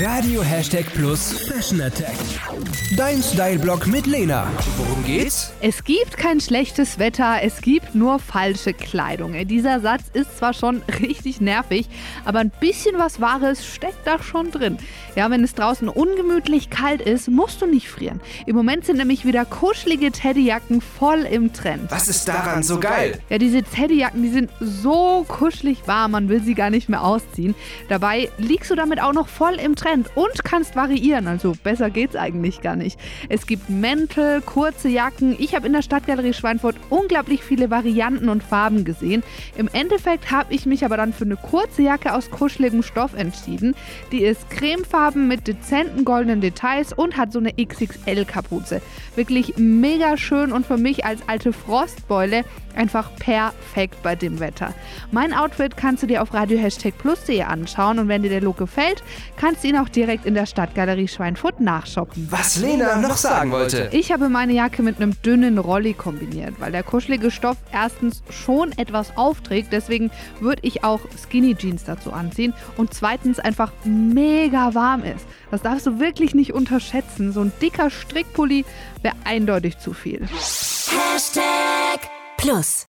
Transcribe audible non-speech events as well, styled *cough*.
Radio Hashtag Plus Fashion Attack. Dein Style-Blog mit Lena. Worum geht's? Es gibt kein schlechtes Wetter, es gibt nur falsche Kleidung. Dieser Satz ist zwar schon *laughs* richtig nervig, aber ein bisschen was Wahres steckt da schon drin. Ja, wenn es draußen ungemütlich kalt ist, musst du nicht frieren. Im Moment sind nämlich wieder kuschelige Teddyjacken voll im Trend. Was ist daran so geil? Ja, diese Teddyjacken, die sind so kuschelig warm, man will sie gar nicht mehr ausziehen. Dabei liegst du damit auch noch voll im Trend und kannst variieren. Also besser geht's eigentlich gar nicht. Es gibt Mäntel, kurze Jacken. Ich habe in der Stadtgalerie Schweinfurt unglaublich viele Varianten und Farben gesehen. Im Endeffekt habe ich mich aber dann für eine kurze Jacke aus kuscheligem Stoff entschieden. Die ist cremefarben mit dezenten goldenen Details und hat so eine XXL-Kapuze. Wirklich mega schön und für mich als alte Frostbeule einfach perfekt bei dem Wetter. Mein Outfit kannst du dir auf radio-plus.de anschauen und wenn dir der Look gefällt, kannst du ihn auch direkt in der Stadtgalerie Schweinfurt nachshoppen. Was Lena noch sagen wollte. Ich habe meine Jacke mit einem dünnen Rolli kombiniert, weil der kuschelige Stoff erstens schon etwas aufträgt, deswegen würde ich auch Skinny Jeans dazu anziehen und zweitens einfach mega warm ist. Das darfst du wirklich nicht unterschätzen. So ein dicker Strickpulli wäre eindeutig zu viel. Hashtag Plus.